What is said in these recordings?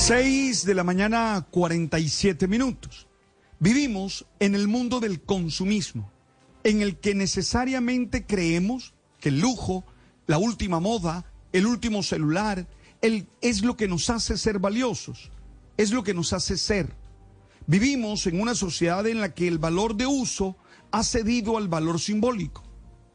6 de la mañana, 47 minutos. Vivimos en el mundo del consumismo, en el que necesariamente creemos que el lujo, la última moda, el último celular, el, es lo que nos hace ser valiosos, es lo que nos hace ser. Vivimos en una sociedad en la que el valor de uso ha cedido al valor simbólico.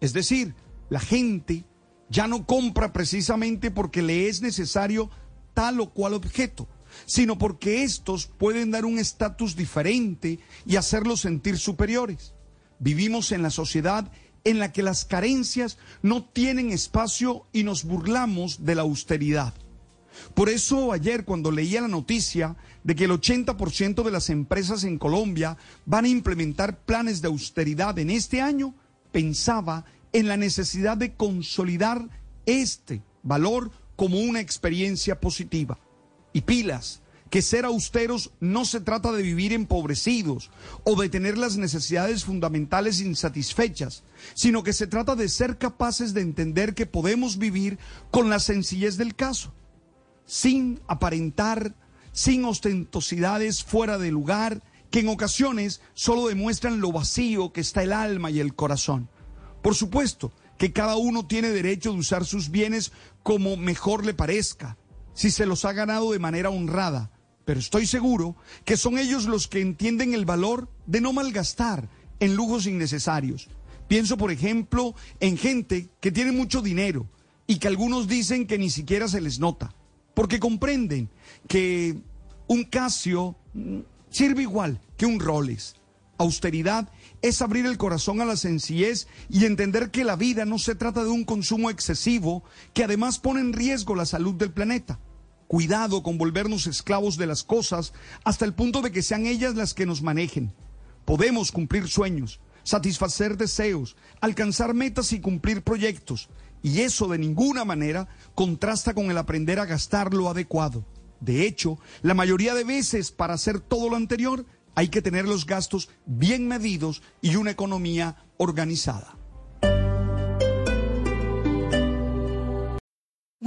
Es decir, la gente ya no compra precisamente porque le es necesario tal o cual objeto, sino porque estos pueden dar un estatus diferente y hacerlos sentir superiores. Vivimos en la sociedad en la que las carencias no tienen espacio y nos burlamos de la austeridad. Por eso ayer cuando leía la noticia de que el 80% de las empresas en Colombia van a implementar planes de austeridad en este año, pensaba en la necesidad de consolidar este valor como una experiencia positiva y pilas, que ser austeros no se trata de vivir empobrecidos o de tener las necesidades fundamentales insatisfechas, sino que se trata de ser capaces de entender que podemos vivir con la sencillez del caso, sin aparentar, sin ostentosidades fuera de lugar, que en ocasiones solo demuestran lo vacío que está el alma y el corazón. Por supuesto que cada uno tiene derecho de usar sus bienes como mejor le parezca, si se los ha ganado de manera honrada, pero estoy seguro que son ellos los que entienden el valor de no malgastar en lujos innecesarios. Pienso, por ejemplo, en gente que tiene mucho dinero y que algunos dicen que ni siquiera se les nota, porque comprenden que un Casio mm, sirve igual que un Rolex. Austeridad es abrir el corazón a la sencillez y entender que la vida no se trata de un consumo excesivo que además pone en riesgo la salud del planeta. Cuidado con volvernos esclavos de las cosas hasta el punto de que sean ellas las que nos manejen. Podemos cumplir sueños, satisfacer deseos, alcanzar metas y cumplir proyectos. Y eso de ninguna manera contrasta con el aprender a gastar lo adecuado. De hecho, la mayoría de veces para hacer todo lo anterior hay que tener los gastos bien medidos y una economía organizada.